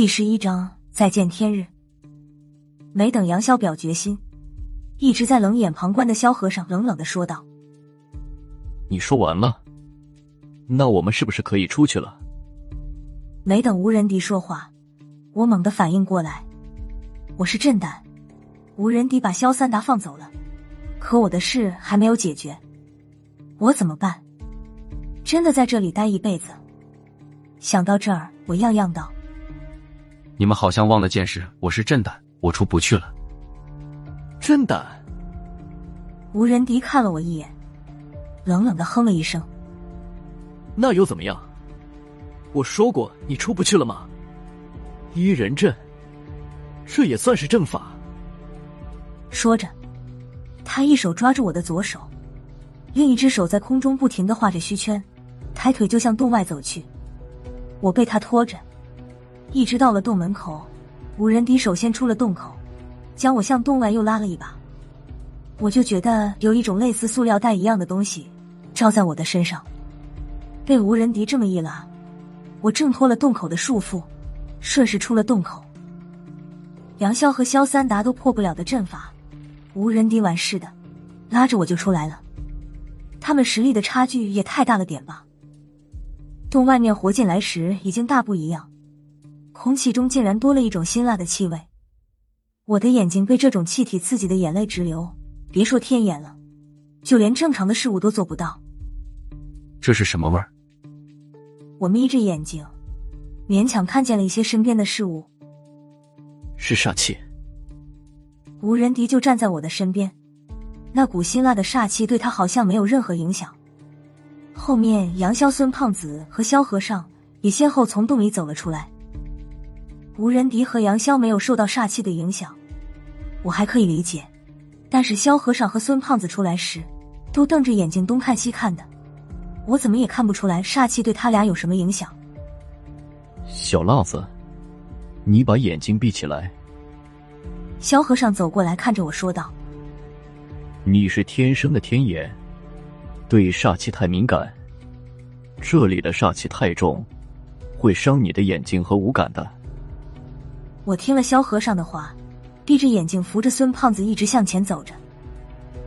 第十一章再见天日。没等杨潇表决心，一直在冷眼旁观的萧和尚冷冷的说道：“你说完了，那我们是不是可以出去了？”没等吴仁迪说话，我猛地反应过来，我是震旦。吴仁迪把萧三达放走了，可我的事还没有解决，我怎么办？真的在这里待一辈子？想到这儿，我样样道：“你们好像忘了件事，我是真胆，我出不去了。”真胆。吴仁迪看了我一眼，冷冷的哼了一声：“那又怎么样？我说过你出不去了吗？一人阵，这也算是阵法。”说着，他一手抓住我的左手，另一只手在空中不停的画着虚圈，抬腿就向洞外走去。我被他拖着，一直到了洞门口。吴仁迪首先出了洞口，将我向洞外又拉了一把。我就觉得有一种类似塑料袋一样的东西罩在我的身上。被吴仁迪这么一拉，我挣脱了洞口的束缚，顺势出了洞口。杨潇和萧三达都破不了的阵法，吴仁迪完事的，拉着我就出来了。他们实力的差距也太大了点吧？洞外面活进来时已经大不一样，空气中竟然多了一种辛辣的气味。我的眼睛被这种气体刺激的眼泪直流，别说天眼了，就连正常的事物都做不到。这是什么味儿？我眯着眼睛，勉强看见了一些身边的事物。是煞气。吴仁迪就站在我的身边，那股辛辣的煞气对他好像没有任何影响。后面，杨潇、孙胖子和萧和尚也先后从洞里走了出来。吴仁迪和杨潇没有受到煞气的影响，我还可以理解。但是萧和尚和孙胖子出来时，都瞪着眼睛东看西看的，我怎么也看不出来煞气对他俩有什么影响。小辣子，你把眼睛闭起来。萧和尚走过来看着我说道：“你是天生的天眼。”对煞气太敏感，这里的煞气太重，会伤你的眼睛和五感的。我听了萧和尚的话，闭着眼睛扶着孙胖子一直向前走着。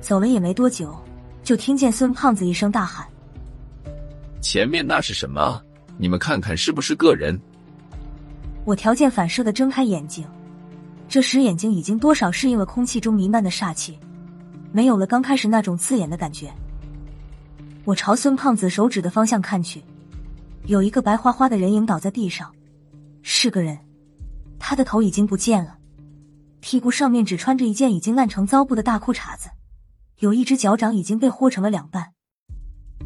走了也没多久，就听见孙胖子一声大喊：“前面那是什么？你们看看是不是个人？”我条件反射的睁开眼睛，这时眼睛已经多少适应了空气中弥漫的煞气，没有了刚开始那种刺眼的感觉。我朝孙胖子手指的方向看去，有一个白花花的人影倒在地上，是个人，他的头已经不见了，屁股上面只穿着一件已经烂成糟布的大裤衩子，有一只脚掌已经被豁成了两半，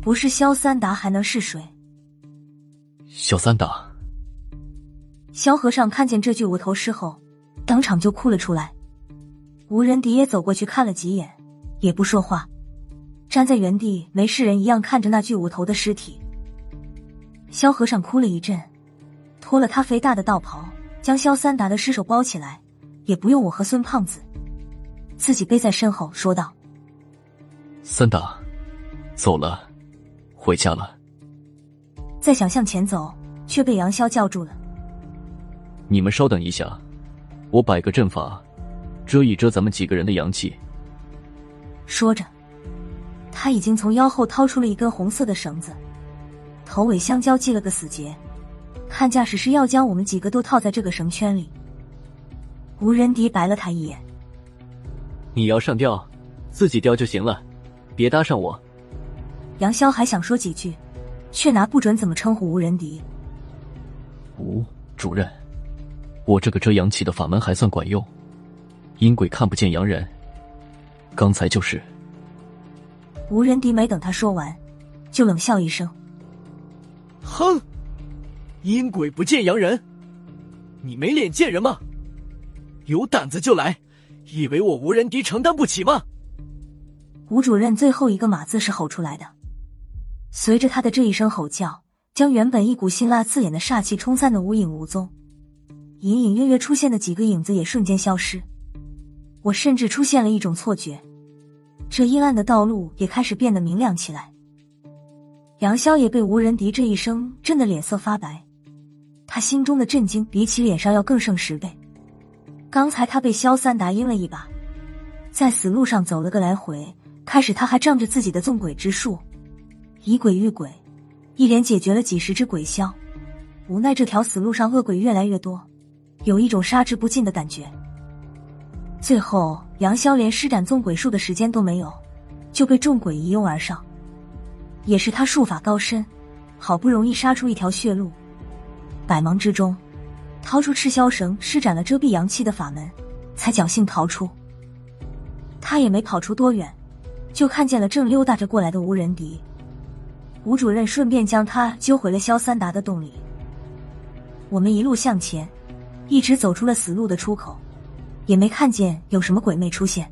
不是萧三达还能是谁？萧三达。萧和尚看见这具无头尸后，当场就哭了出来。吴仁迪也走过去看了几眼，也不说话。站在原地，没事人一样看着那具无头的尸体。萧和尚哭了一阵，脱了他肥大的道袍，将萧三达的尸首包起来，也不用我和孙胖子，自己背在身后，说道：“三达，走了，回家了。”再想向前走，却被杨潇叫住了：“你们稍等一下，我摆个阵法，遮一遮咱们几个人的阳气。”说着。他已经从腰后掏出了一根红色的绳子，头尾相交系了个死结，看架势是要将我们几个都套在这个绳圈里。吴仁迪白了他一眼：“你要上吊，自己吊就行了，别搭上我。”杨潇还想说几句，却拿不准怎么称呼吴仁迪。吴主任，我这个遮阳气的法门还算管用，阴鬼看不见阳人。刚才就是。吴仁迪没等他说完，就冷笑一声：“哼，阴鬼不见洋人，你没脸见人吗？有胆子就来，以为我无人敌承担不起吗？”吴主任最后一个“马”字是吼出来的，随着他的这一声吼叫，将原本一股辛辣刺眼的煞气冲散的无影无踪，隐隐约约出现的几个影子也瞬间消失。我甚至出现了一种错觉。这阴暗的道路也开始变得明亮起来。杨潇也被吴仁迪这一声震得脸色发白，他心中的震惊比起脸上要更胜十倍。刚才他被萧三达阴了一把，在死路上走了个来回。开始他还仗着自己的纵鬼之术，以鬼御鬼，一连解决了几十只鬼枭。无奈这条死路上恶鬼越来越多，有一种杀之不尽的感觉。最后杨潇连施展纵鬼术的时间都没有，就被众鬼一拥而上。也是他术法高深，好不容易杀出一条血路，百忙之中掏出赤霄绳，施展了遮蔽阳气的法门，才侥幸逃出。他也没跑出多远。就看见了正溜达着过来的吴仁迪，吴主任顺便将他揪回了萧三达的洞里。我们一路向前，一直走出了死路的出口，也没看见有什么鬼魅出现。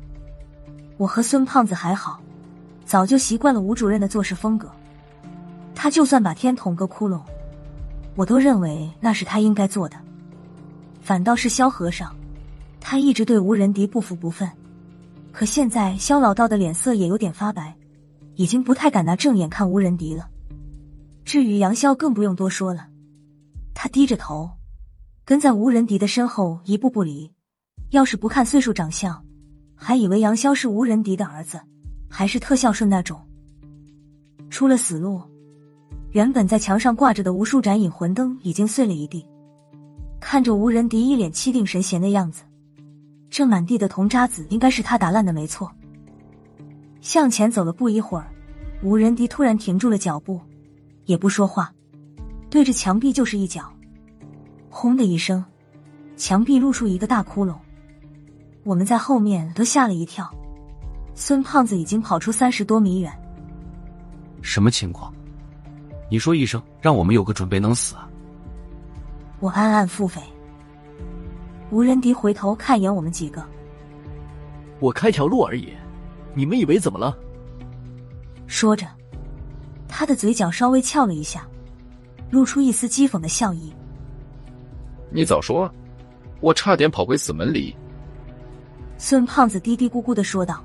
我和孙胖子还好，早就习惯了吴主任的做事风格。他就算把天捅个窟窿，我都认为那是他应该做的。反倒是萧和尚，他一直对吴仁迪不服不忿。可现在萧老道的脸色也有点发白，已经不太敢拿正眼看吴仁迪了。至于杨潇，更不用多说了，他低着头，跟在吴仁迪的身后一步不离。要是不看岁数长相，还以为杨潇是吴仁迪的儿子，还是特孝顺那种。出了死路，原本在墙上挂着的无数盏引魂灯已经碎了一地。看着吴仁迪一脸气定神闲的样子。这满地的铜渣子应该是他打烂的，没错。向前走了不一会儿，吴仁迪突然停住了脚步，也不说话，对着墙壁就是一脚，轰的一声，墙壁露出一个大窟窿。我们在后面都吓了一跳。孙胖子已经跑出三十多米远。什么情况？你说一声，让我们有个准备，能死啊？我暗暗腹诽。吴仁迪回头看一眼我们几个，我开条路而已，你们以为怎么了？说着，他的嘴角稍微翘了一下，露出一丝讥讽的笑意。你早说，我差点跑回死门里。孙胖子嘀嘀咕咕的说道。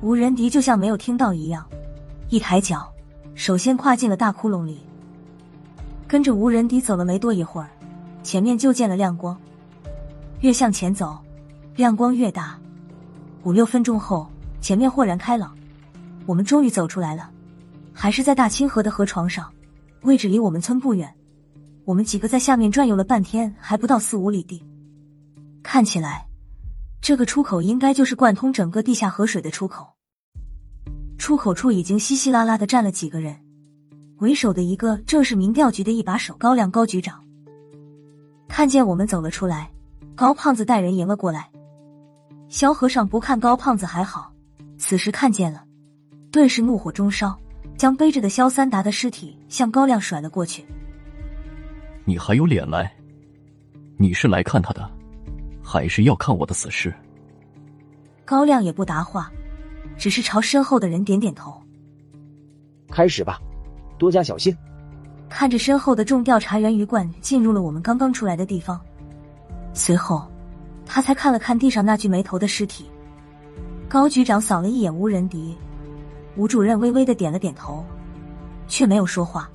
吴仁迪就像没有听到一样，一抬脚，首先跨进了大窟窿里。跟着无人敌走了没多一会儿，前面就见了亮光。越向前走，亮光越大。五六分钟后，前面豁然开朗，我们终于走出来了，还是在大清河的河床上，位置离我们村不远。我们几个在下面转悠了半天，还不到四五里地。看起来，这个出口应该就是贯通整个地下河水的出口。出口处已经稀稀拉拉的站了几个人，为首的一个正是民调局的一把手高亮高局长。看见我们走了出来。高胖子带人迎了过来，萧和尚不看高胖子还好，此时看见了，顿时怒火中烧，将背着的萧三达的尸体向高亮甩了过去。你还有脸来？你是来看他的，还是要看我的死尸？高亮也不答话，只是朝身后的人点点头。开始吧，多加小心。看着身后的众调查员鱼贯进入了我们刚刚出来的地方。随后，他才看了看地上那具没头的尸体。高局长扫了一眼吴仁迪，吴主任微微的点了点头，却没有说话。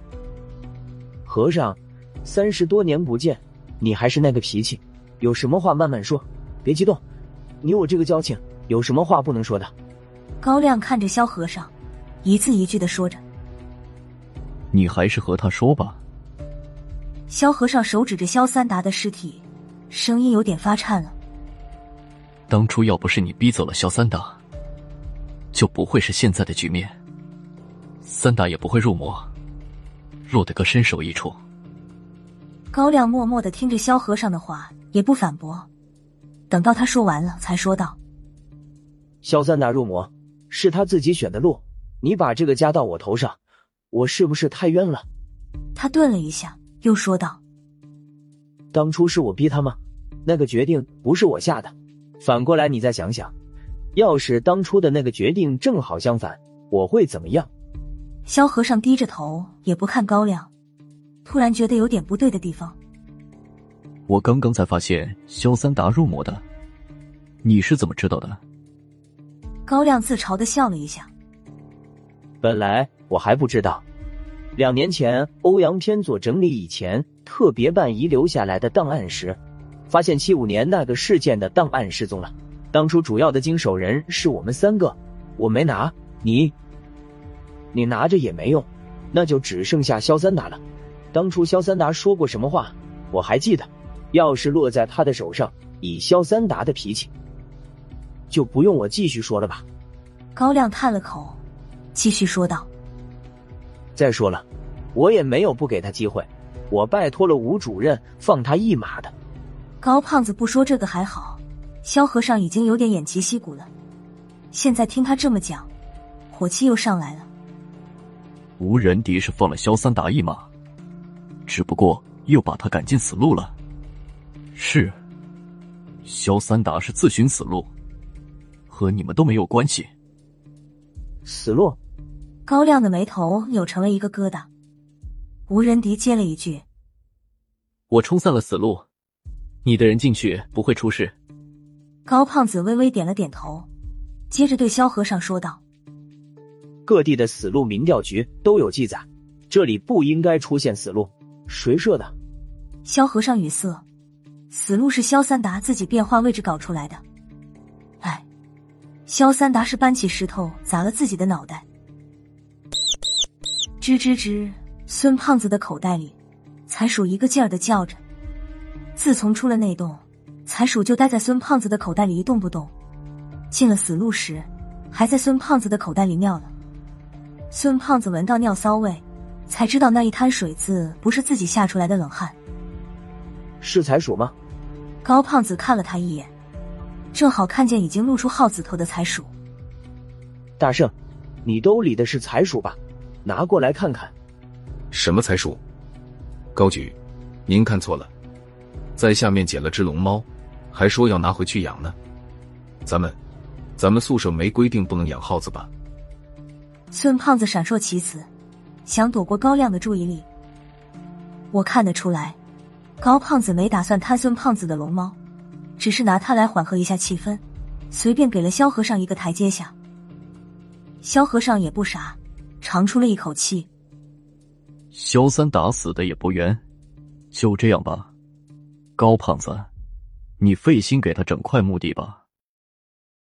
和尚，三十多年不见，你还是那个脾气，有什么话慢慢说，别激动。你我这个交情，有什么话不能说的？高亮看着萧和尚，一字一句的说着：“你还是和他说吧。”萧和尚手指着萧三达的尸体。声音有点发颤了。当初要不是你逼走了萧三达，就不会是现在的局面。三达也不会入魔，落得个身首异处。高亮默默的听着萧和尚的话，也不反驳。等到他说完了，才说道：“萧三达入魔是他自己选的路，你把这个加到我头上，我是不是太冤了？”他顿了一下，又说道。当初是我逼他吗？那个决定不是我下的。反过来，你再想想，要是当初的那个决定正好相反，我会怎么样？萧和尚低着头，也不看高亮，突然觉得有点不对的地方。我刚刚才发现萧三达入魔的，你是怎么知道的？高亮自嘲的笑了一下。本来我还不知道，两年前欧阳天做整理以前。特别办遗留下来的档案时，发现七五年那个事件的档案失踪了。当初主要的经手人是我们三个，我没拿，你，你拿着也没用，那就只剩下肖三达了。当初肖三达说过什么话，我还记得。要是落在他的手上，以肖三达的脾气，就不用我继续说了吧。高亮叹了口，继续说道：“再说了，我也没有不给他机会，我拜托了吴主任放他一马的。”高胖子不说这个还好，萧和尚已经有点偃旗息鼓了。现在听他这么讲，火气又上来了。吴仁迪是放了萧三达一马，只不过又把他赶进死路了。是，萧三达是自寻死路，和你们都没有关系。死路？高亮的眉头扭成了一个疙瘩。吴仁迪接了一句：“我冲散了死路，你的人进去不会出事。”高胖子微微点了点头，接着对萧和尚说道：“各地的死路民调局都有记载，这里不应该出现死路，谁设的？”萧和尚语塞。死路是萧三达自己变换位置搞出来的。哎，萧三达是搬起石头砸了自己的脑袋。吱吱吱，孙胖子的口袋里，财鼠一个劲儿的叫着。自从出了那洞，财鼠就待在孙胖子的口袋里一动不动。进了死路时，还在孙胖子的口袋里尿了。孙胖子闻到尿骚味，才知道那一滩水渍不是自己吓出来的冷汗。是财鼠吗？高胖子看了他一眼，正好看见已经露出耗子头的财鼠。大圣，你兜里的是财鼠吧？拿过来看看。什么财鼠？高举，您看错了，在下面捡了只龙猫，还说要拿回去养呢。咱们，咱们宿舍没规定不能养耗子吧？孙胖子闪烁其词，想躲过高亮的注意力。我看得出来。高胖子没打算贪孙胖子的龙猫，只是拿他来缓和一下气氛，随便给了萧和尚一个台阶下。萧和尚也不傻，长出了一口气。萧三打死的也不冤，就这样吧。高胖子，你费心给他整块墓地吧。